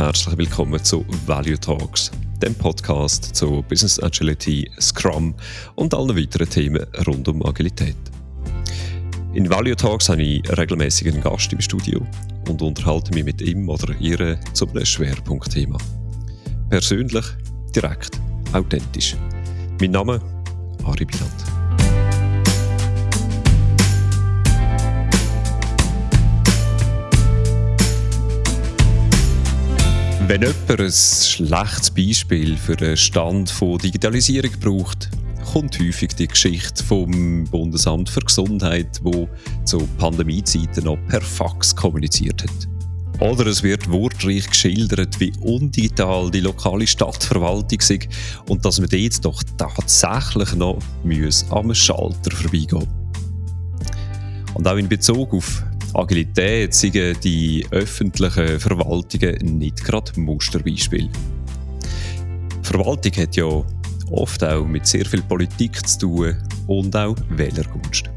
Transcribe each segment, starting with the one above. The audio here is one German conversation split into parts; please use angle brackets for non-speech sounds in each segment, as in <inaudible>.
Herzlich willkommen zu Value Talks, dem Podcast zu Business Agility, Scrum und allen weiteren Themen rund um Agilität. In Value Talks habe ich regelmäßig einen Gast im Studio und unterhalte mich mit ihm oder ihr zu einem Schwerpunktthema. Persönlich, direkt, authentisch. Mein Name Ari Biland. Wenn jemand ein schlechtes Beispiel für den Stand von Digitalisierung braucht, kommt häufig die Geschichte vom Bundesamt für Gesundheit, wo zu Pandemiezeiten noch per Fax kommuniziert hat. Oder es wird wortreich geschildert, wie undigital die lokale Stadtverwaltung ist und dass man dort doch tatsächlich noch am Schalter vorbeigehen Und auch in Bezug auf Agilität sind die öffentlichen Verwaltungen nicht gerade Musterbeispiel. Verwaltung hat ja oft auch mit sehr viel Politik zu tun und auch Wählergunst.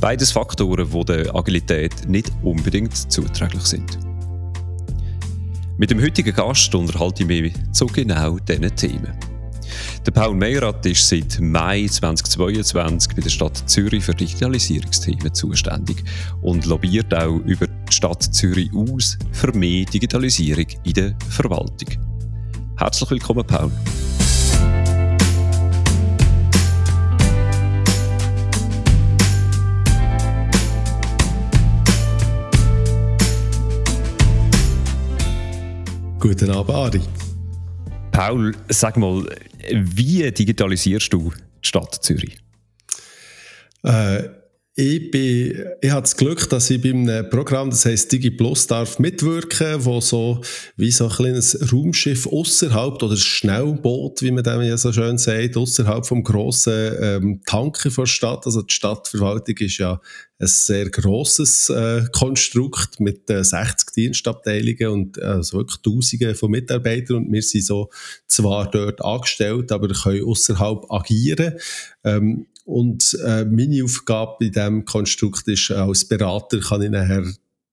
Beides Faktoren, die der Agilität nicht unbedingt zuträglich sind. Mit dem heutigen Gast unterhalte ich mich zu genau diesen Themen. Der Paul Meyrath ist seit Mai 2022 bei der Stadt Zürich für Digitalisierungsthemen zuständig und lobbyiert auch über die Stadt Zürich aus für mehr Digitalisierung in der Verwaltung. Herzlich willkommen, Paul. Guten Abend, Ari. Paul, sag mal, wie digitalisierst du die Stadt Zürich? Äh, ich, bin, ich habe das Glück, dass ich bei einem Programm, das heißt DigiPlus, darf mitwirken, wo so wie so ein kleines Raumschiff außerhalb oder Schnellboot, wie man dem ja so schön sagt, außerhalb vom grossen ähm, Tanken der Stadt. Also die Stadtverwaltung ist ja ein sehr grosses äh, Konstrukt mit äh, 60 Dienstabteilungen und äh, also wirklich Tausende von Mitarbeitern und wir sind so zwar dort angestellt, aber können außerhalb agieren. Ähm, und äh, meine Aufgabe in diesem Konstrukt ist, als Berater kann ich nachher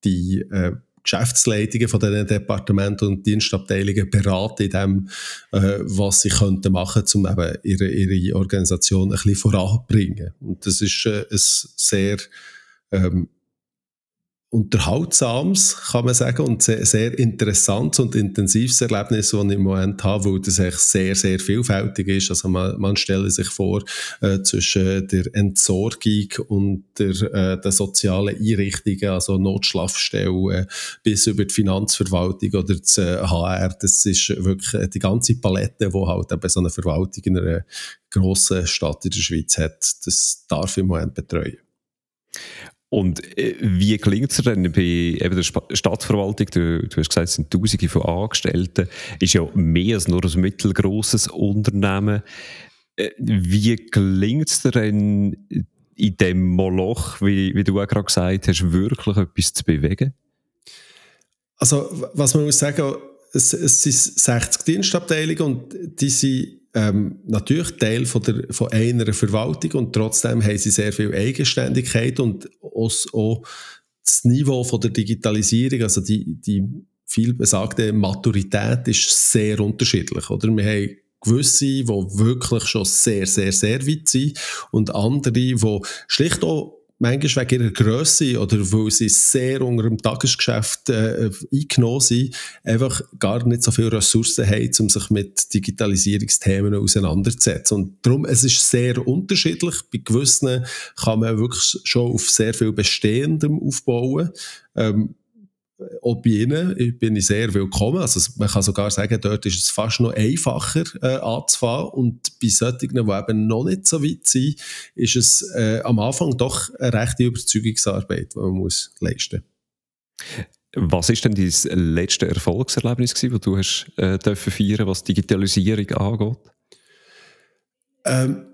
die äh, Geschäftsleitungen von diesen Departementen und Dienstabteilungen beraten in dem, äh, was sie könnten machen, um eben ihre, ihre Organisation ein bisschen voranzubringen. Und das ist äh, ein sehr ähm, unterhaltsames, kann man sagen, und sehr, sehr interessantes und intensives Erlebnis, das ich im Moment habe, weil das echt sehr, sehr vielfältig ist. Also man, man stelle sich vor, äh, zwischen der Entsorgung und der, äh, der sozialen Einrichtungen, also Notschlafstellen, bis über die Finanzverwaltung oder das HR, äh, das ist wirklich die ganze Palette, die halt eben so eine Verwaltung in einer grossen Stadt in der Schweiz hat, das darf ich im Moment betreuen. Und äh, wie klingt es denn bei eben der Stadtverwaltung? Du, du, hast gesagt, es sind Tausende von Angestellten. Ist ja mehr als nur ein mittelgroßes Unternehmen. Äh, wie klingt es denn in dem Moloch, wie, wie du auch gerade gesagt hast, wirklich etwas zu bewegen? Also, was man muss sagen, es, es sind 60 Dienstabteilungen und die sind ähm, natürlich Teil von, der, von einer Verwaltung und trotzdem haben sie sehr viel Eigenständigkeit und auch, das Niveau von der Digitalisierung, also die, die viel besagte Maturität ist sehr unterschiedlich, oder? Wir haben gewisse, die wirklich schon sehr, sehr, sehr weit sind und andere, die schlicht auch manchmal wegen ihrer Größe oder weil sie sehr unter dem Tagesgeschäft äh, eingenommen sind, einfach gar nicht so viele Ressourcen haben, um sich mit Digitalisierungsthemen auseinanderzusetzen. Und darum, es ist sehr unterschiedlich. Bei gewissen kann man wirklich schon auf sehr viel Bestehendem aufbauen. Ähm, bei Ihnen bin ich sehr willkommen. Also man kann sogar sagen, dort ist es fast noch einfacher äh, anzufangen. Und bei solchen, die eben noch nicht so weit sind, ist es äh, am Anfang doch eine rechte Überzeugungsarbeit, die man muss leisten was ist denn dein letzte Erfolgserlebnis gewesen, das du hast äh, dürfen feiern, was Digitalisierung angeht? Ähm,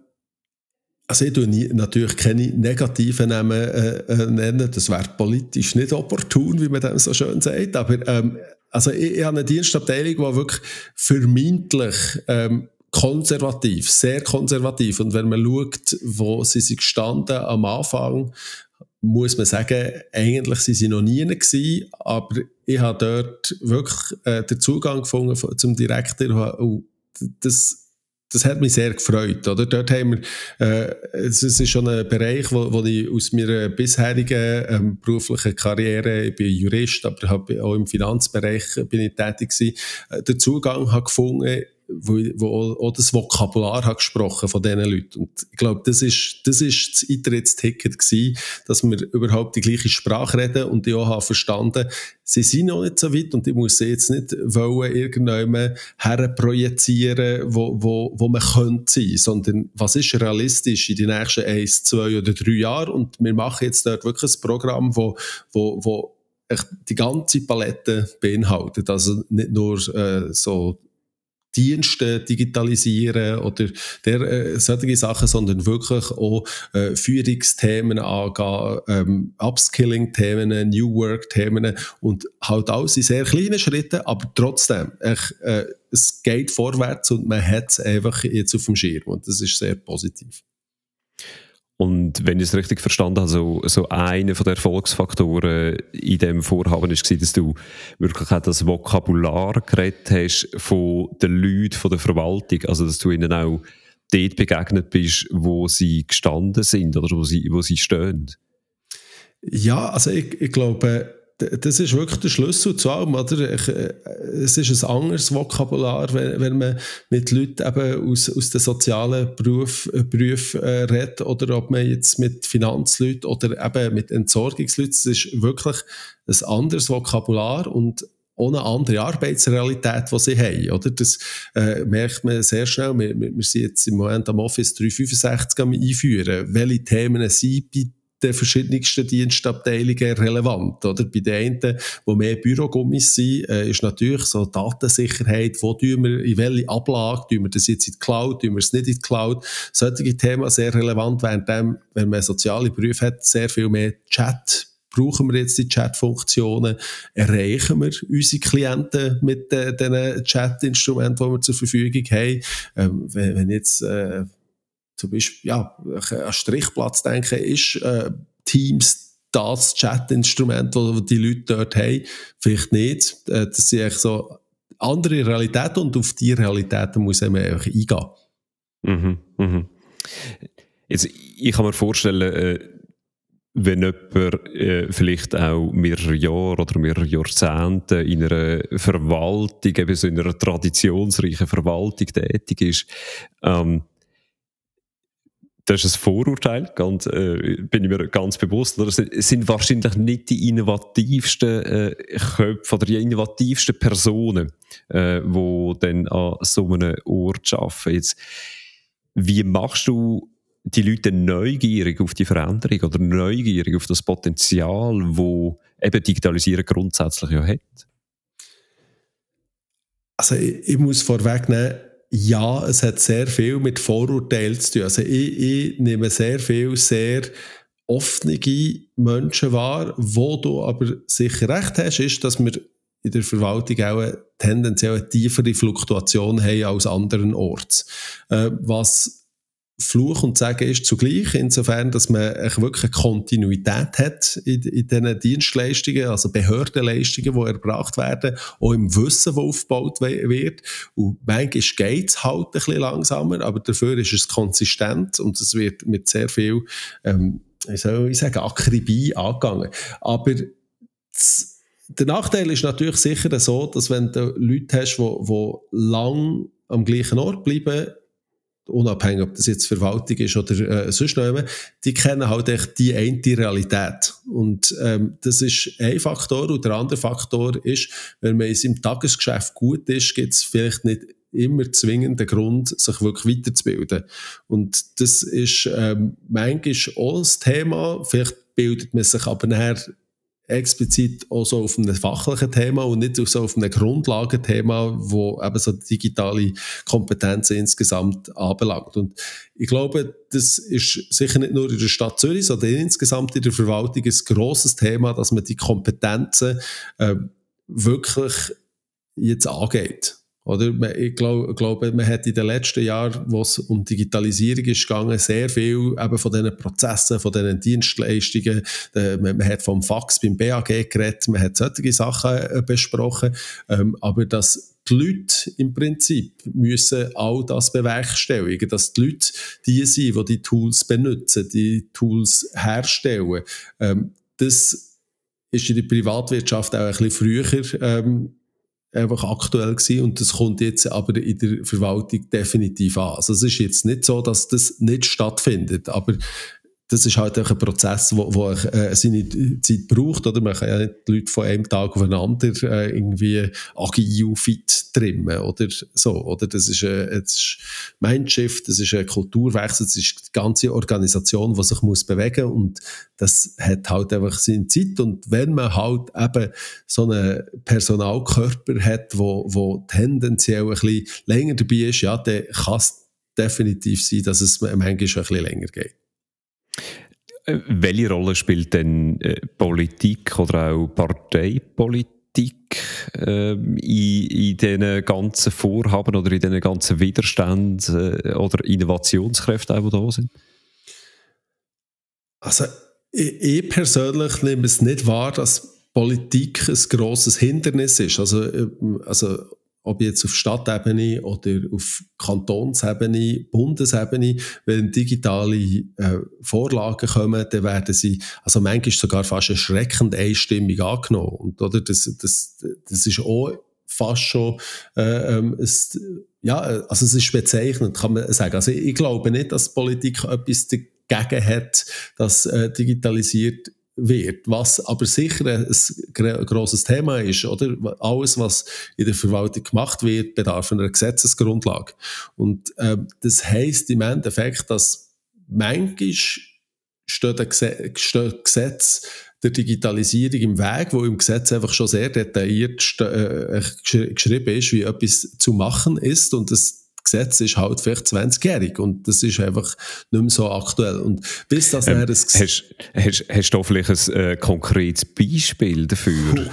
also ich tue natürlich keine negativen Namen äh, äh, nennen, das wäre politisch nicht opportun, wie man das so schön sagt, aber ähm, also ich, ich habe eine Dienstabteilung, die wirklich vermeintlich ähm, konservativ, sehr konservativ. Und wenn man schaut, wo sie sich gestanden am Anfang, muss man sagen, eigentlich sind sie noch nie gewesen, aber ich habe dort wirklich äh, den Zugang gefunden zum Direktor. Und das das hat mich sehr gefreut. Oder? Dort haben wir, äh, es ist schon ein Bereich, wo, wo ich aus meiner bisherigen ähm, beruflichen Karriere, ich bin Jurist, aber auch im Finanzbereich bin ich tätig gewesen, äh, den Zugang habe gefunden wo, wo auch das Vokabular hat gesprochen von diesen Leuten. Und ich glaube, das ist, das ist das Eintrittsticket gewesen, dass wir überhaupt die gleiche Sprache reden und ich auch habe verstanden, sie sind noch nicht so weit und ich muss sie jetzt nicht wollen, irgendjemand herprojizieren, wo, wo, wo man könnte sein, sondern was ist realistisch in den nächsten eins, zwei oder drei Jahren und wir machen jetzt dort wirklich ein Programm, wo, wo, wo die ganze Palette beinhaltet. Also nicht nur äh, so Dienste digitalisieren oder der, äh, solche Sachen, sondern wirklich auch äh, Führungsthemen angehen, ähm, Upskilling-Themen, New Work-Themen und halt alles in sehr kleinen Schritten, aber trotzdem, ich, äh, es geht vorwärts und man hat es einfach jetzt auf dem Schirm und das ist sehr positiv. Und wenn ich es richtig verstanden habe, so, so einer der Erfolgsfaktoren in diesem Vorhaben war, dass du wirklich auch das Vokabular geredet hast von den Leuten, von der Verwaltung, also dass du ihnen auch dort begegnet bist, wo sie gestanden sind oder wo sie, wo sie stehen. Ja, also ich, ich glaube, das ist wirklich der Schlüssel zu allem, oder? Ich, äh, es ist ein anderes Vokabular, wenn, wenn man mit Leuten eben aus, aus den sozialen Beruf, äh, Berufen äh, redet, oder ob man jetzt mit Finanzleuten oder eben mit Entsorgungsleuten, es ist wirklich ein anderes Vokabular und ohne andere Arbeitsrealität, die sie haben. Oder? Das äh, merkt man sehr schnell. Wir, wir, sind jetzt im Moment am Office 365 am einführen. Welche Themen sind bei den verschiedensten Dienstabteilungen relevant. Oder? Bei den einen, wo mehr Bürogummis sind, äh, ist natürlich so Datensicherheit, wo tun wir, in welche Ablage, tun wir das jetzt in die Cloud, tun wir es nicht in die Cloud. Solche Themen sehr relevant, während dem, wenn man soziale Berufe hat, sehr viel mehr Chat brauchen wir jetzt die Chat-Funktionen, erreichen wir unsere Klienten mit äh, den Chat-Instrumenten, die wir zur Verfügung haben. Ähm, wenn, wenn jetzt äh, zum Beispiel, ja, an Strichplatz denken, ist äh, Teams das Chat-Instrument, das die Leute dort haben. Vielleicht nicht. Äh, das sind eigentlich so andere Realitäten und auf diese Realitäten muss man einfach eingehen. Mhm, mhm. Jetzt, ich kann mir vorstellen, äh, wenn jemand äh, vielleicht auch mehrere Jahre oder mehrere Jahrzehnte in einer Verwaltung, eben so in einer traditionsreichen Verwaltung tätig ist, ähm, das ist ein Vorurteil, ganz, äh, bin ich mir ganz bewusst. Es sind wahrscheinlich nicht die innovativsten äh, Köpfe oder die innovativsten Personen, äh, die dann an so einem Ort arbeiten. Jetzt, wie machst du die Leute neugierig auf die Veränderung oder neugierig auf das Potenzial, wo eben Digitalisierung grundsätzlich ja hat? Also ich, ich muss vorwegnehmen, ja, es hat sehr viel mit Vorurteilen zu tun. Also ich, ich nehme sehr viel sehr offene Menschen wahr. Wo du aber sicher recht hast, ist, dass wir in der Verwaltung auch tendenziell eine tiefere Fluktuation haben als anderen Orts. Äh, was Fluch und Sagen ist zugleich, insofern, dass man wirklich eine Kontinuität hat in, in diesen Dienstleistungen, also Behördenleistungen, die erbracht werden, auch im Wissen, das aufgebaut wird. Und manchmal geht es halt ein bisschen langsamer, aber dafür ist es konsistent und es wird mit sehr viel, ähm, wie soll ich sagen, Akribie angegangen. Aber das, der Nachteil ist natürlich sicher so, dass wenn du Leute hast, die lang am gleichen Ort bleiben, unabhängig, ob das jetzt Verwaltung ist oder äh, sonst noch immer, die kennen halt echt die eine Realität. Und ähm, das ist ein Faktor. Und der andere Faktor ist, wenn man in seinem Tagesgeschäft gut ist, gibt es vielleicht nicht immer zwingenden Grund, sich wirklich weiterzubilden. Und das ist ähm, manchmal auch das Thema. Vielleicht bildet man sich aber nachher explizit auch so auf einem fachlichen Thema und nicht so auf einem Grundlagenthema, wo eben so digitale Kompetenzen insgesamt anbelangt. Und ich glaube, das ist sicher nicht nur in der Stadt Zürich, sondern insgesamt in der Verwaltung ein grosses Thema, dass man die Kompetenzen äh, wirklich jetzt angeht. Oder? Ich glaube, glaube, man hat in den letzten Jahren, wo es um Digitalisierung ist gegangen, sehr viel eben von diesen Prozessen, von diesen Dienstleistungen, äh, man, hat vom Fax beim BAG geredet, man hat solche Sachen äh, besprochen, ähm, aber dass die Leute im Prinzip müssen all das bewerkstelligen, dass die Leute die sind, die die Tools benutzen, die Tools herstellen. Ähm, das ist in der Privatwirtschaft auch ein bisschen früher ähm, einfach aktuell gewesen und das kommt jetzt aber in der Verwaltung definitiv an. Also es ist jetzt nicht so, dass das nicht stattfindet, aber das ist halt auch ein Prozess, wo, wo äh, seine Zeit braucht, oder? Man kann ja nicht die Leute von einem Tag auf den anderen äh, irgendwie agil fit trimmen, oder so, oder? Das ist, äh, das ist Mindshift, das ist ein Kulturwechsel, das ist die ganze Organisation, die sich muss bewegen und das hat halt einfach seine Zeit und wenn man halt eben so einen Personalkörper hat, wo, wo tendenziell ein bisschen länger dabei ist, ja, dann kann es definitiv sein, dass es manchmal ein bisschen länger geht. Äh, welche Rolle spielt denn äh, Politik oder auch Parteipolitik äh, in, in diesen ganzen Vorhaben oder in diesen ganzen Widerständen äh, oder Innovationskräften, die da sind? Also, ich, ich persönlich nehme es nicht wahr, dass Politik ein grosses Hindernis ist. Also, äh, also ob jetzt auf Stadtebene oder auf Kantonsebene, Bundesebene, wenn digitale äh, Vorlagen kommen, dann werden sie, also manchmal sogar fast erschreckend einstimmig angenommen. Und, oder, das, das, das ist auch fast schon, äh, ähm, es, ja, also es ist bezeichnend, kann man sagen. Also ich glaube nicht, dass Politik etwas dagegen hat, dass äh, digitalisiert wird. Was aber sicher ein grosses Thema ist, oder? Alles, was in der Verwaltung gemacht wird, bedarf einer Gesetzesgrundlage. Und äh, das heisst im Endeffekt, dass manchmal steht ein Gesetz der Digitalisierung im Weg, wo im Gesetz einfach schon sehr detailliert äh, geschrieben ist, wie etwas zu machen ist und das Gesetz ist halt vielleicht 20-jährig und das ist einfach nicht mehr so aktuell. Und bis das ähm, hast, hast, hast du vielleicht ein äh, konkretes Beispiel dafür?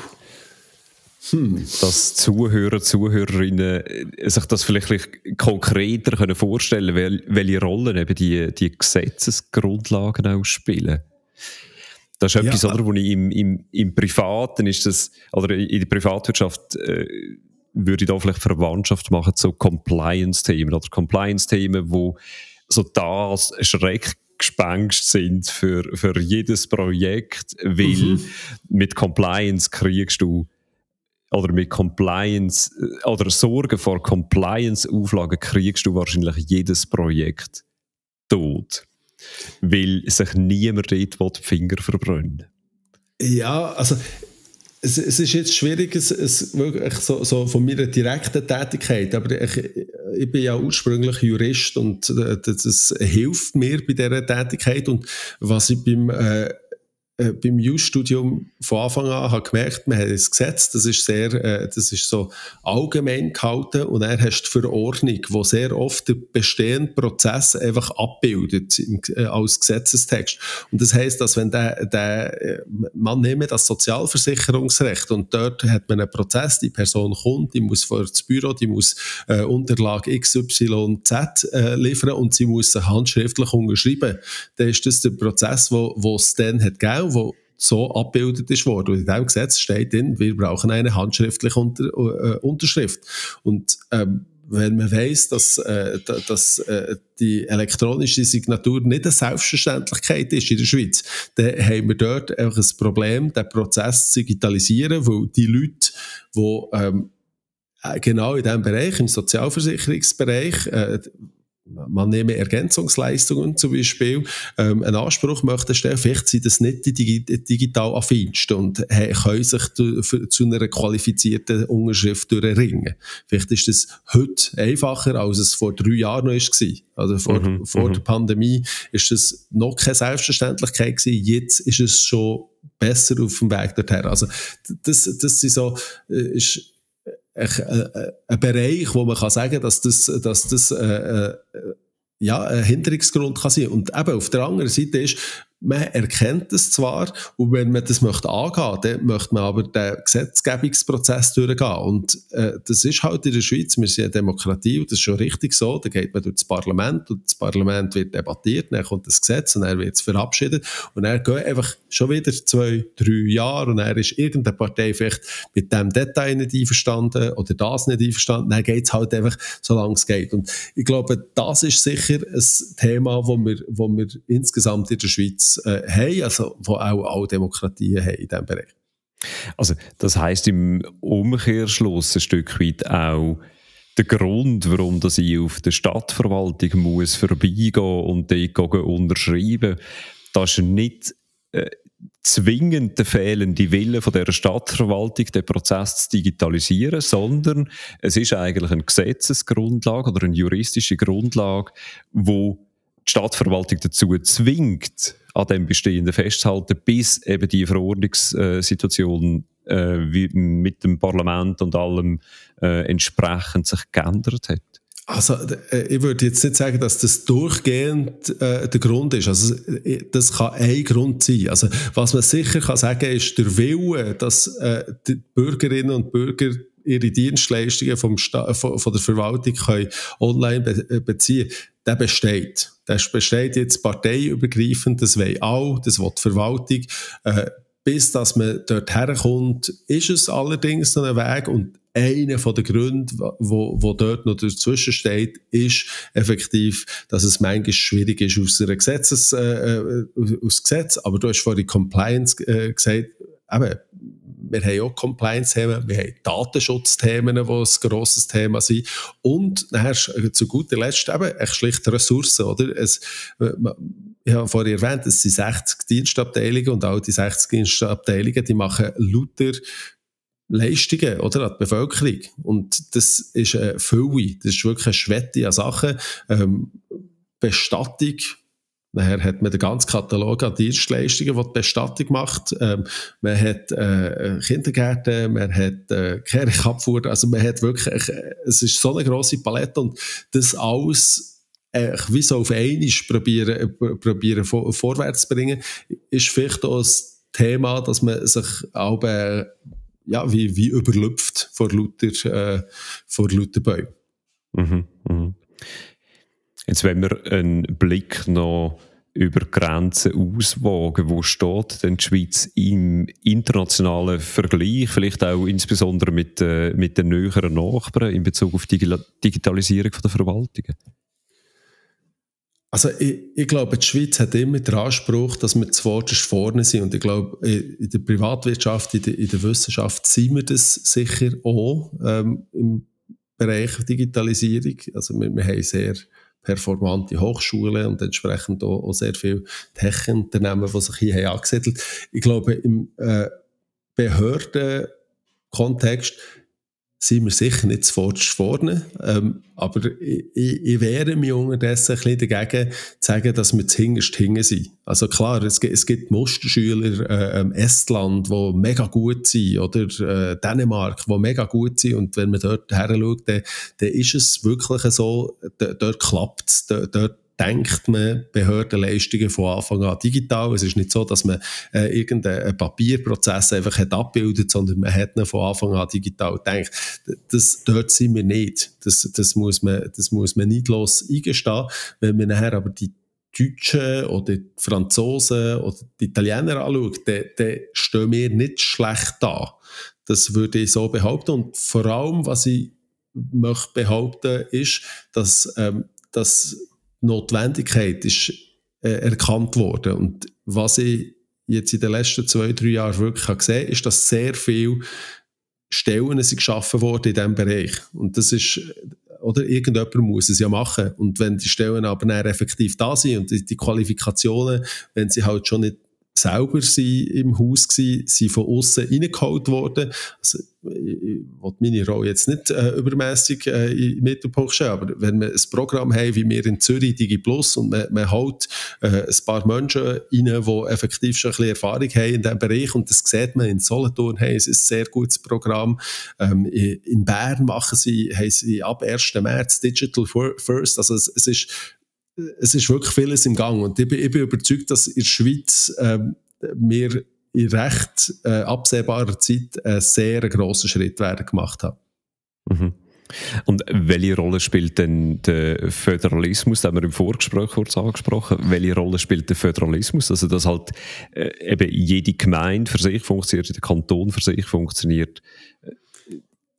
Hm. Dass Zuhörer, Zuhörerinnen äh, sich das vielleicht konkreter können vorstellen können, welche Rollen eben die, die Gesetzesgrundlagen auch spielen. Das ist etwas, ja. oder, wo ich im, im, im Privaten ist das, oder in der Privatwirtschaft äh, würde ich da vielleicht Verwandtschaft machen zu Compliance-Themen oder Compliance-Themen, wo so das Schreckgespenst sind für, für jedes Projekt, weil mhm. mit Compliance kriegst du oder mit Compliance oder Sorge vor Compliance-Auflagen kriegst du wahrscheinlich jedes Projekt tot, weil sich niemand dort die Finger verbrennen Ja, also es, es, ist jetzt schwierig, es, es wirklich so, so, von meiner direkten Tätigkeit, aber ich, ich bin ja ursprünglich Jurist und äh, das, das hilft mir bei dieser Tätigkeit und was ich beim äh, äh, beim Jus-Studium von Anfang an habe gemerkt, man hat ein Gesetz, das ist sehr, äh, das ist so allgemein gehalten und er hast die Verordnung, wo sehr oft den bestehenden Prozess einfach abbildet im, äh, als Gesetzestext. Und das heißt, dass wenn der, der äh, man nehme das Sozialversicherungsrecht und dort hat man einen Prozess, die Person kommt, die muss vor das Büro, die muss äh, Unterlage XYZ äh, liefern und sie muss handschriftlich unterschreiben. Dann ist das der Prozess, wo, wo es dann hat gegeben Modell, wo so abgebildet ist worden. Und in diesem Gesetz steht drin, wir brauchen eine handschriftliche Unter äh, Unterschrift. Und ähm, wenn man weiß, dass, äh, dass äh, die elektronische Signatur nicht eine Selbstverständlichkeit ist in der Schweiz, dann haben wir dort einfach ein Problem, den Prozess zu digitalisieren, weil die Leute, die ähm, genau in diesem Bereich, im Sozialversicherungsbereich, äh, man nehme Ergänzungsleistungen zum Beispiel, ähm, einen Anspruch möchte stellen, vielleicht sind das nicht die digital affinsten und können sich zu einer qualifizierten Unterschrift durchringen. Vielleicht ist das heute einfacher, als es vor drei Jahren noch war. Also vor, mhm, vor der mhm. Pandemie ist das noch keine Selbstverständlichkeit gewesen. Jetzt ist es schon besser auf dem Weg dorthin. Also das, das sind so, äh, ist, ein, äh, ein Bereich, wo man kann sagen, dass das, dass das äh, äh, ja, ein Hinderungsgrund kann sein. Und eben auf der anderen Seite ist, man erkennt es zwar, und wenn man das möchte angehen, dann möchte man aber den Gesetzgebungsprozess durchgehen. Und äh, das ist halt in der Schweiz, wir sind eine Demokratie und das ist schon richtig so, da geht man durch das Parlament und das Parlament wird debattiert, dann kommt das Gesetz und dann wird es verabschiedet und dann gehen einfach schon wieder zwei, drei Jahre und dann ist irgendeine Partei vielleicht mit dem Detail nicht einverstanden oder das nicht einverstanden, dann geht es halt einfach, solange es geht. Und ich glaube, das ist sicher ein Thema, wo wir, wo wir insgesamt in der Schweiz äh, haben, also wo auch alle Demokratien haben in diesem Bereich. Also das heißt im Umkehrschluss ein Stück weit auch der Grund, warum dass ich auf der Stadtverwaltung muss vorbeigehen und dort unterschreiben, das ist nicht äh, zwingend der fehlende Wille von der Stadtverwaltung, den Prozess zu digitalisieren, sondern es ist eigentlich eine Gesetzesgrundlage oder eine juristische Grundlage, wo die Stadtverwaltung dazu zwingt, an dem Bestehenden festzuhalten, bis eben die Verordnungssituation äh, mit dem Parlament und allem äh, entsprechend sich geändert hat. Also, äh, ich würde jetzt nicht sagen, dass das durchgehend äh, der Grund ist. Also, äh, das kann ein Grund sein. Also, was man sicher kann sagen, ist der Wille, dass äh, die Bürgerinnen und Bürger ihre Dienstleistungen vom Sta von, von der Verwaltung können online be äh, beziehen der besteht. Der besteht jetzt parteiübergreifend, das will auch, das will die Verwaltung. Äh, bis dass man dort herkommt, ist es allerdings noch ein Weg und einer von den Gründen, wo, wo dort noch dazwischen steht, ist effektiv, dass es manchmal schwierig ist aus einer Gesetzes, äh, äh aus Gesetz. Aber du hast vorhin Compliance äh, gesagt, eben, wir haben auch Compliance-Themen, wir haben Datenschutzthemen, die ein grosses Thema sind. Und nachher zu guter Letzt eben echt schlicht Ressourcen, oder? Es, ich habe vorhin erwähnt, es sind 60 Dienstabteilungen und all die 60 Dienstabteilungen, die machen lauter Leistungen oder, an die Bevölkerung. Und das ist eine Fülle, das ist wirklich eine Schwette an Sachen. Ähm, Bestattung, Nachher hat man den ganzen Katalog an Dienstleistungen, die die Bestattung macht. Ähm, man hat äh, Kindergärten, man hat äh, Kirchabfuhr, also man hat wirklich, äh, es ist so eine grosse Palette und das alles äh, wie so auf einmal probieren, äh, probieren vor, vorwärts zu bringen, ist vielleicht auch ein Thema, dass man sich auch äh, ja, wie, wie überlüpft vor lauter, äh, vor lauter Bäumen. Mhm, mh. Jetzt, wenn wir einen Blick noch über Grenzen auswagen, wo steht denn die Schweiz im internationalen Vergleich, vielleicht auch insbesondere mit, äh, mit den näheren Nachbarn in Bezug auf die Digitalisierung der Verwaltungen? Also ich, ich, glaube, die Schweiz hat immer den Anspruch, dass wir zuvorderst vorne sind. Und ich glaube, in der Privatwirtschaft, in der, in der Wissenschaft sind wir das sicher auch ähm, im Bereich Digitalisierung. Also wir, wir haben sehr performante Hochschulen und entsprechend auch, auch sehr viele Tech-Unternehmen, die sich hier haben angesiedelt. Ich glaube, im äh, Behördenkontext sind wir sicher nicht zuvorderst vorne. Ähm, aber ich, ich wehre mich unterdessen ein bisschen dagegen, zu sagen, dass wir zuhinterst hinten sind. Also klar, es gibt, es gibt Musterschüler, äh, Estland, die mega gut sind, oder äh, Dänemark, die mega gut sind. Und wenn man dort her schaut, dann, dann ist es wirklich so, dort klappt es, dort denkt man Behördenleistungen von Anfang an digital. Es ist nicht so, dass man äh, irgendeinen Papierprozess einfach hat abbildet, sondern man hat ihn von Anfang an digital gedacht. Das, dort sind wir nicht. Das, das, muss man, das muss man nicht los eingestehen. Wenn man nachher aber die Deutschen oder die Franzosen oder die Italiener anschaut, dann, dann stehen wir nicht schlecht da. Das würde ich so behaupten. Und vor allem, was ich möchte behaupten, ist, dass, ähm, dass Notwendigkeit ist äh, erkannt worden. Und was ich jetzt in den letzten zwei, drei Jahren wirklich habe gesehen ist, dass sehr viele Stellen sind geschaffen worden in diesem Bereich. Und das ist, oder irgendjemand muss es ja machen. Und wenn die Stellen aber dann effektiv da sind und die, die Qualifikationen, wenn sie halt schon nicht selber sind im Haus gewesen, sind von außen reingeholt worden. Also, ich will meine Rolle jetzt nicht äh, übermäßig äh, den Mittelpunkt stellen, aber wenn wir ein Programm haben, wie wir in Zürich DigiPlus und man, man holt äh, ein paar Menschen rein, die effektiv schon ein bisschen Erfahrung haben in diesem Bereich und das sieht man in Solothurn, hey, es ist ein sehr gutes Programm. Ähm, in Bern machen sie, haben sie ab 1. März Digital First, also es, es ist es ist wirklich vieles im Gang und ich bin, ich bin überzeugt, dass in der Schweiz ähm, wir in recht äh, absehbarer Zeit einen sehr grossen Schritt werden gemacht haben. Mhm. Und welche Rolle spielt denn der Föderalismus? Da haben wir im Vorgespräch kurz angesprochen. Welche Rolle spielt der Föderalismus? Also, dass halt äh, eben jede Gemeinde für sich funktioniert, der Kanton für sich funktioniert.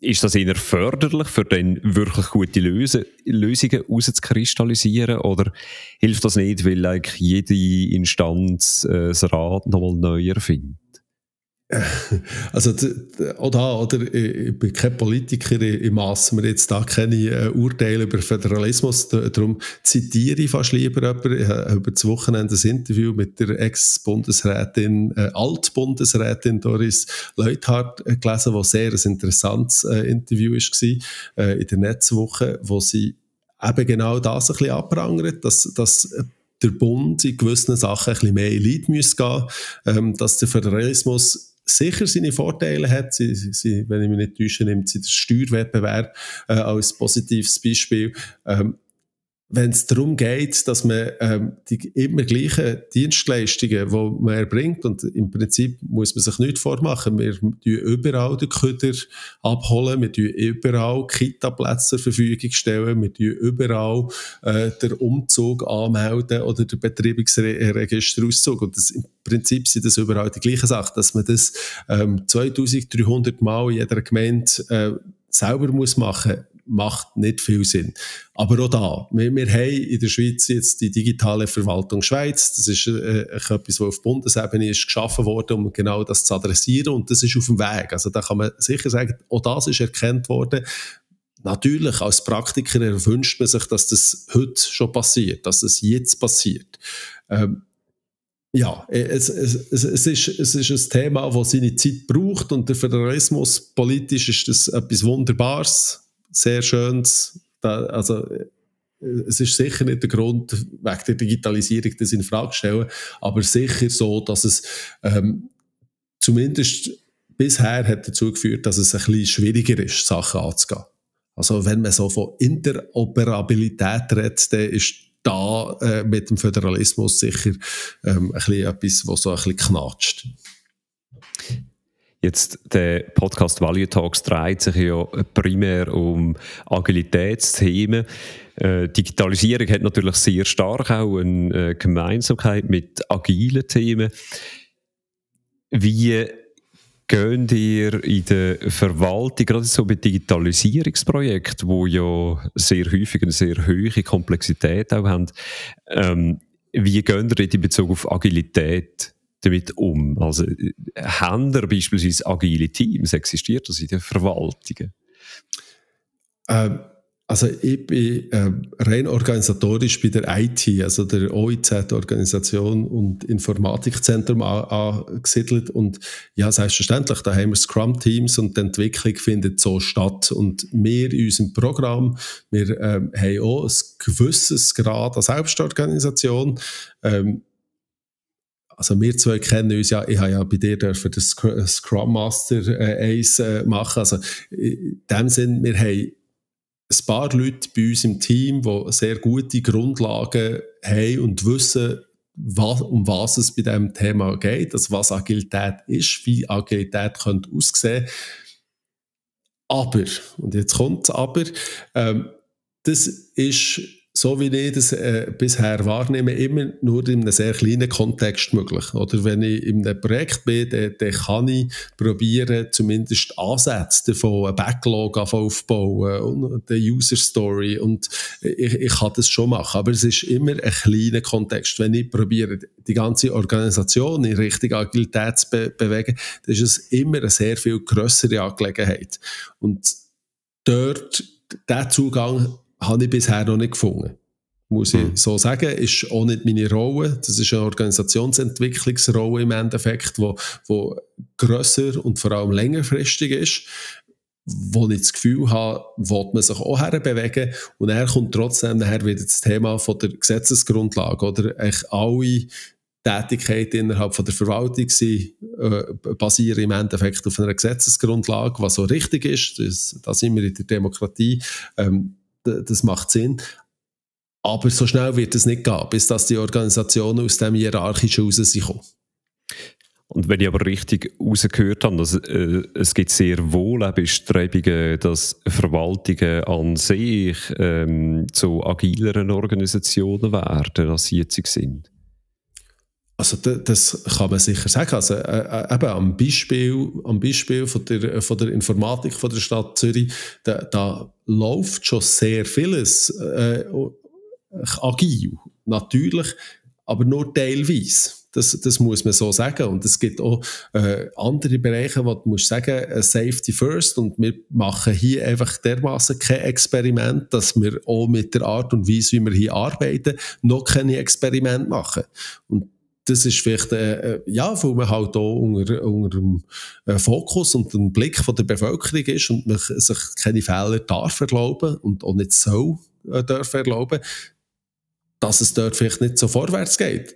Ist das eher förderlich, für dann wirklich gute Löse, Lösungen rauszukristallisieren? Oder hilft das nicht, weil eigentlich jede Instanz äh, das Rad nochmal neu erfindet? <laughs> Also, auch oder, ich bin kein Politiker, ich masse mir jetzt da keine äh, Urteile über Föderalismus, darum zitiere ich fast lieber jemanden. Ich habe über das Wochenende ein Interview mit der Ex-Bundesrätin, äh, Alt-Bundesrätin Doris Leuthardt äh, gelesen, was sehr ein interessantes äh, Interview war, äh, in der Netzwoche, wo sie eben genau das ein bisschen abprangert, dass, dass der Bund in gewissen Sachen ein bisschen mehr in Leid muss gehen, ähm, dass der Föderalismus sicher seine Vorteile hat. Sie, sie, wenn ich mich nicht täusche, nimmt sie den Steuerwettbewerb äh, als positives Beispiel. Ähm, wenn es darum geht, dass man ähm, die immer gleichen Dienstleistungen, die man erbringt, und im Prinzip muss man sich nicht vormachen, wir tun überall den Köder abholen, wir tun überall Kita-Plätze zur Verfügung stellen, wir tun überall äh, den Umzug anmelden oder den Betreibungsregisterauszug. Und das, im Prinzip sind das überall die gleichen Sachen, dass man das ähm, 2300 Mal in jeder Gemeinde äh, selber muss machen macht nicht viel Sinn. Aber auch da, wir, wir haben in der Schweiz jetzt die digitale Verwaltung Schweiz. Das ist äh, etwas, was auf Bundesebene ist geschaffen worden, um genau das zu adressieren. Und das ist auf dem Weg. Also da kann man sicher sagen, auch das ist erkannt worden. Natürlich, als Praktiker wünscht man sich, dass das heute schon passiert, dass das jetzt passiert. Ähm, ja, es, es, es, ist, es ist ein Thema, das seine Zeit braucht und der Föderalismus politisch ist das etwas Wunderbares sehr schönes. Da, also, äh, es ist sicher nicht der Grund, wegen der Digitalisierung das in Frage zu stellen, aber sicher so, dass es ähm, zumindest bisher hat dazu geführt, dass es ein bisschen schwieriger ist, Sachen anzugehen. Also wenn man so von Interoperabilität redet, dann ist da äh, mit dem Föderalismus sicher ähm, ein bisschen etwas, was so ein bisschen knatscht. Jetzt der Podcast Value Talks dreht sich ja primär um Agilitätsthemen. Äh, Digitalisierung hat natürlich sehr stark auch eine äh, Gemeinsamkeit mit agilen Themen. Wie gehen ihr in der Verwaltung, gerade so bei Digitalisierungsprojekten, wo ja sehr häufig eine sehr hohe Komplexität auch haben, ähm, wie gehen ihr in Bezug auf Agilität damit um? Also, äh, haben da beispielsweise agile Teams? Existiert das in den Verwaltungen? Ähm, also ich bin äh, rein organisatorisch bei der IT, also der OIZ, Organisation und Informatikzentrum, angesiedelt. Und ja, selbstverständlich, da haben wir Scrum-Teams und die Entwicklung findet so statt. Und wir in unserem Programm, wir ähm, haben auch ein gewisses Grad an Selbstorganisation. Ähm, also wir zwei kennen uns ja, ich habe ja bei dir dürfen das Scrum Master äh, Ace äh, machen. Also in dem Sinn, wir haben ein paar Leute bei uns im Team, die sehr gute Grundlagen haben und wissen, was, um was es bei diesem Thema geht, also was Agilität ist, wie Agilität könnte aussehen. Aber, und jetzt kommt Aber, ähm, das ist so wie ich das äh, bisher wahrnehme, immer nur in einem sehr kleinen Kontext möglich. Oder wenn ich in einem Projekt bin, dann, dann kann ich probieren, zumindest Ansätze davon, einen Backlog aufbauen und eine User Story und ich, ich kann das schon machen. Aber es ist immer ein kleiner Kontext. Wenn ich probiere, die ganze Organisation in Richtung Agilität zu be bewegen, dann ist es immer eine sehr viel größere Angelegenheit. Und dort, der Zugang habe ich bisher noch nicht gefunden. Muss ich mhm. so sagen, ist auch nicht meine Rolle. Das ist eine Organisationsentwicklungsrolle im Endeffekt, wo, wo grösser und vor allem längerfristig ist wo ich das Gefühl habe, will man sich auch herbewegen. Und er kommt trotzdem nachher wieder das Thema von der Gesetzesgrundlage, oder? Eigentlich alle Tätigkeiten innerhalb von der Verwaltung sind, äh, basieren im Endeffekt auf einer Gesetzesgrundlage, was so richtig ist. Das, da sind wir in der Demokratie. Ähm, das macht Sinn. Aber so schnell wird es nicht gehen, bis dass die Organisationen aus dem Hierarchischen raus sind. Und wenn ich aber richtig rausgehört habe, dass, äh, es gibt sehr wohl Bestrebungen, dass Verwaltungen an sich ähm, zu agileren Organisationen werden, als sie jetzt sind. Also das kann man sicher sagen. Also, äh, äh, eben am Beispiel, am Beispiel von, der, von der Informatik von der Stadt Zürich, da, da läuft schon sehr vieles äh, agil, natürlich, aber nur teilweise. Das, das muss man so sagen. Und es gibt auch äh, andere Bereiche, wo du musst sagen, äh, Safety first. Und wir machen hier einfach dermaßen kein Experiment, dass wir auch mit der Art und Weise, wie wir hier arbeiten, noch keine Experimente machen. Und das ist vielleicht, äh, äh ja, weil man halt auch unter, unter dem äh, Fokus und dem Blick von der Bevölkerung ist und man sich keine Fehler darf erlauben und auch nicht soll äh, darf erlauben, dass es dort vielleicht nicht so vorwärts geht.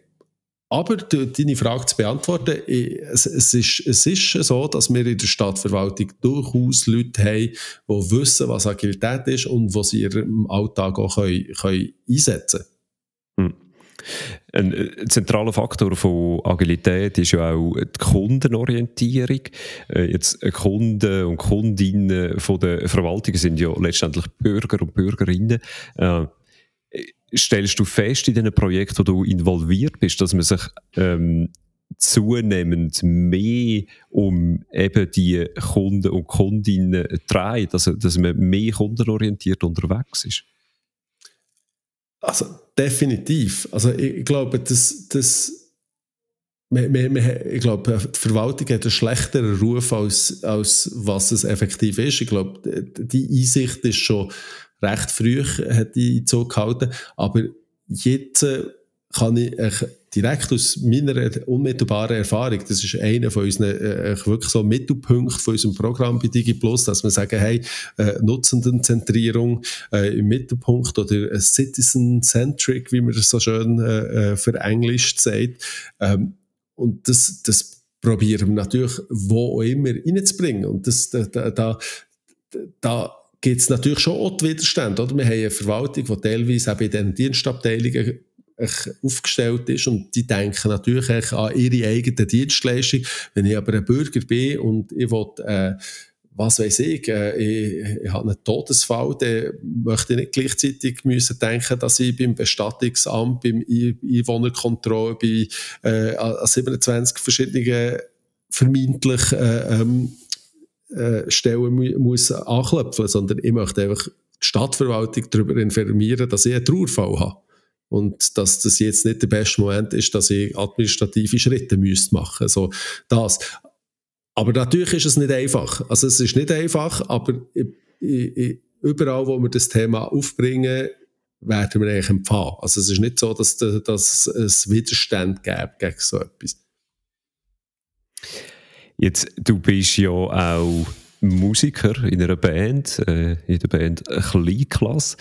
Aber deine Frage zu beantworten, es, ist, es ist so, dass wir in der Stadtverwaltung durchaus Leute haben, die wissen, was Agilität ist und was sie ihrem Alltag auch können, können einsetzen können. Hm. Ein äh, zentraler Faktor von Agilität ist ja auch die Kundenorientierung. Äh, jetzt äh, Kunden und Kundinnen von der Verwaltung sind ja letztendlich Bürger und Bürgerinnen stellst du fest in diesen Projekten, wo du involviert bist, dass man sich ähm, zunehmend mehr um eben die Kunden und Kundinnen dreht, also dass man mehr kundenorientiert unterwegs ist? Also definitiv. Also ich, glaube, dass das ich glaube, die Verwaltung hat einen schlechteren Ruf, als, als was es effektiv ist. Ich glaube, die Einsicht ist schon recht früh hat die Zug gehalten. Aber jetzt äh, kann ich direkt aus meiner unmittelbaren Erfahrung, das ist einer von unseren äh, wirklich so Mittelpunkten von unserem Programm bei DigiPlus, dass wir sagen, hey, äh, Nutzendenzentrierung äh, im Mittelpunkt oder äh, Citizen-Centric, wie man das so schön äh, äh verenglischt sagt. Ähm, und das, das probieren wir natürlich wo auch immer reinzubringen. Und das, da, da, da gibt es natürlich schon auch Widerstände. Oder? Wir haben eine Verwaltung, die teilweise auch in den Dienstabteilungen aufgestellt ist und die denken natürlich an ihre eigene Dienstleistung. Wenn ich aber ein Bürger bin und ich will, äh, was weiß ich, äh, ich, ich habe einen Todesfall, dann möchte ich nicht gleichzeitig müssen denken, dass ich beim Bestattungsamt, beim Einwohnerkontrolle, bei äh, 27 verschiedenen vermeintlich äh, ähm, äh, Stellen mu muss anklopfen, sondern ich möchte einfach die Stadtverwaltung darüber informieren, dass ich einen Trauerfall habe. Und dass das jetzt nicht der beste Moment ist, dass ich administrative Schritte müsste machen So das. Aber natürlich ist es nicht einfach. Also es ist nicht einfach, aber überall, wo wir das Thema aufbringen, werden wir eigentlich empfangen. Also es ist nicht so, dass, dass es Widerstand gibt gegen so etwas. Jetzt, du bist ja auch Musiker in einer Band, äh, in der Band Kleinklasse.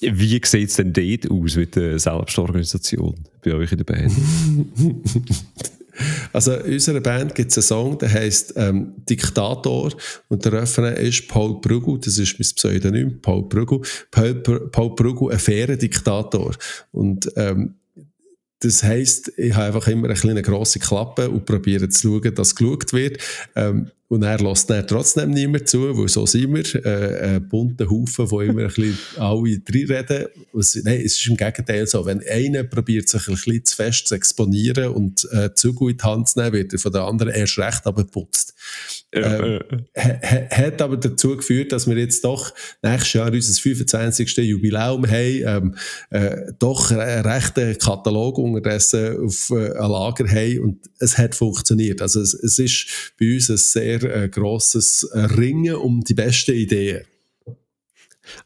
Wie sieht es denn dort aus mit der Selbstorganisation bei euch in der Band? <laughs> Also in unserer Band gibt es einen Song, der heißt ähm, Diktator und der Refrain ist Paul Brügel, das ist mein Pseudonym, Paul Brügel. Paul, Paul Brügel, ein fairer Diktator. Und ähm, das heisst, ich habe einfach immer eine kleine grosse Klappe und probiere zu schauen, dass geschaut wird. Ähm, und er lässt dann trotzdem niemand zu, weil so sind wir. Äh, ein bunter Haufen, wo immer ein bisschen alle reinreden. Nein, es ist im Gegenteil so. Wenn einer probiert, sich ein bisschen zu fest zu exponieren und äh, zu gut in die Hand zu nehmen, wird er von der anderen erst recht abgeputzt. Ähm, hat aber dazu geführt, dass wir jetzt doch nächstes Jahr unser 25. Jubiläum haben, ähm, äh, doch einen rechten Katalog unterdessen auf äh, ein Lager haben und es hat funktioniert. Also es, es ist bei uns ein sehr äh, grosses Ringen um die besten Ideen.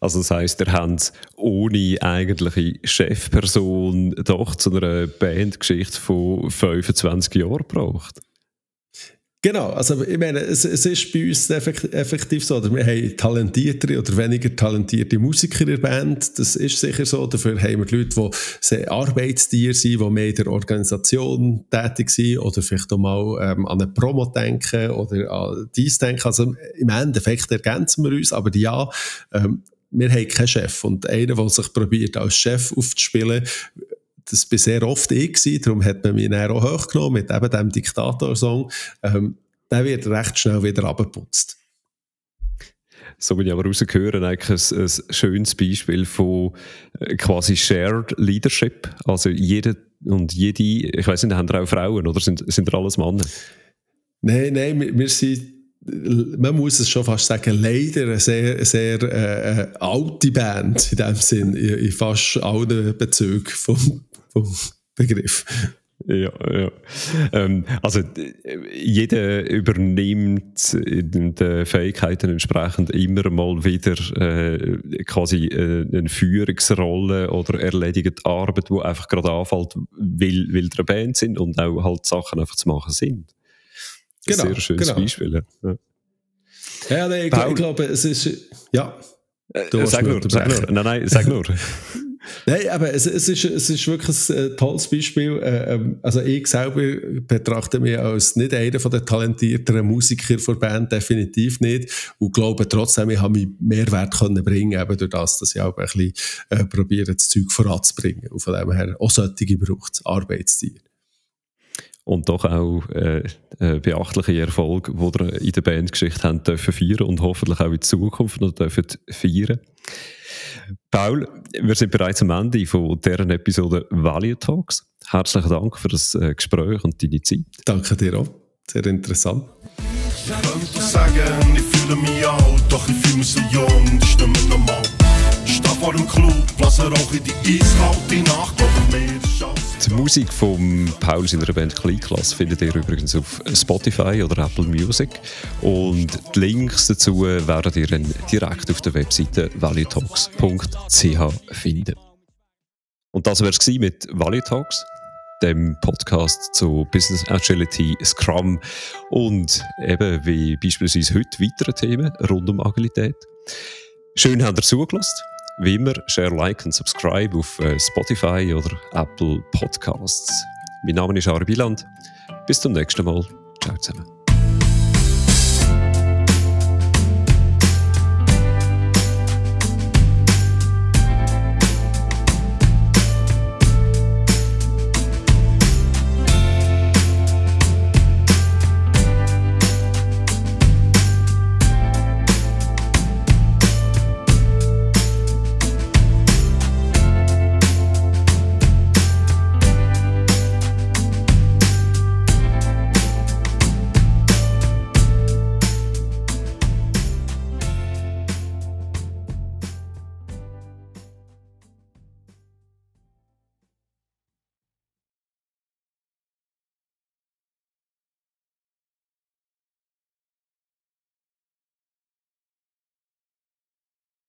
Also das heisst, ihr habt ohne eigentliche Chefperson doch zu einer Bandgeschichte von 25 Jahren gebraucht? Genau, also ich meine, es, es ist bei uns effektiv so, wir haben talentiertere oder weniger talentierte Musiker in der Band, das ist sicher so, dafür haben wir Leute, die sehr Arbeitstiere sind, die mehr in der Organisation tätig sind oder vielleicht auch mal ähm, an eine Promo denken oder an dies denken, also im Endeffekt ergänzen wir uns, aber ja, ähm, wir haben keinen Chef. Und einer, der sich probiert, als Chef aufzuspielen, das war sehr oft ich, gewesen, darum hat man mich dann auch hochgenommen mit eben dem Diktator-Song. Ähm, der wird recht schnell wieder abgeputzt. So will ich aber rausgehören, eigentlich ein, ein schönes Beispiel von äh, quasi Shared Leadership. Also jeder und jede, ich weiß nicht, haben da auch Frauen oder sind, sind da alles Männer? Nein, nein, wir, wir sind man muss es schon fast sagen, leider eine sehr, sehr äh, äh alte Band in dem Sinn, in, in fast allen Bezügen vom, vom Begriff. Ja, ja. Ähm, also jeder übernimmt den Fähigkeiten entsprechend immer mal wieder äh, quasi äh, eine Führungsrolle oder erledigt Arbeit, die einfach gerade anfällt, weil, weil der Band sind und auch halt Sachen einfach zu machen sind. Genau, sehr schönes genau. Beispiel. Ja, ja nein, ich, ich glaube, es ist ja. Äh, sag nur, sag nur. Nein, nein, sag <laughs> nur. Nein, aber es, es, ist, es ist wirklich ein äh, tolles Beispiel. Äh, ähm, also ich selber betrachte mich als nicht einer von den talentierteren Musiker der Band, definitiv nicht. Und glaube trotzdem, ich habe mich Mehrwert können bringen eben durch das, dass ich auch ein bisschen äh, probiere, das Zeug voranzubringen. Und von dem her auch solche braucht es, Arbeitstier und doch auch äh, äh, beachtliche Erfolg, die wir in der Bandgeschichte haben dürfen feiern und hoffentlich auch in Zukunft noch dürfen feiern. Paul, wir sind bereits am Ende von deren Episode Value Talks. Herzlichen Dank für das äh, Gespräch und deine Zeit. Danke dir auch. Sehr interessant. Ich könnte sagen, ich fühle mich alt, doch ich fühle mich so jung, die Stimme normal. Ich stehe vor dem Club, lasse Rauch in die eiskalte Nacht, glaube mir die Musik von Paul seiner Band Kleinklasse findet ihr übrigens auf Spotify oder Apple Music. Und die Links dazu werdet ihr dann direkt auf der Webseite valuetalks.ch finden. Und das wäre es mit Value Talks, dem Podcast zu Business Agility, Scrum und eben wie beispielsweise heute weitere Themen rund um Agilität. Schön habt ihr zugelassen. Wie immer, share, like und subscribe auf äh, Spotify oder Apple Podcasts. Mein Name ist Ari Biland. Bis zum nächsten Mal. Ciao zusammen.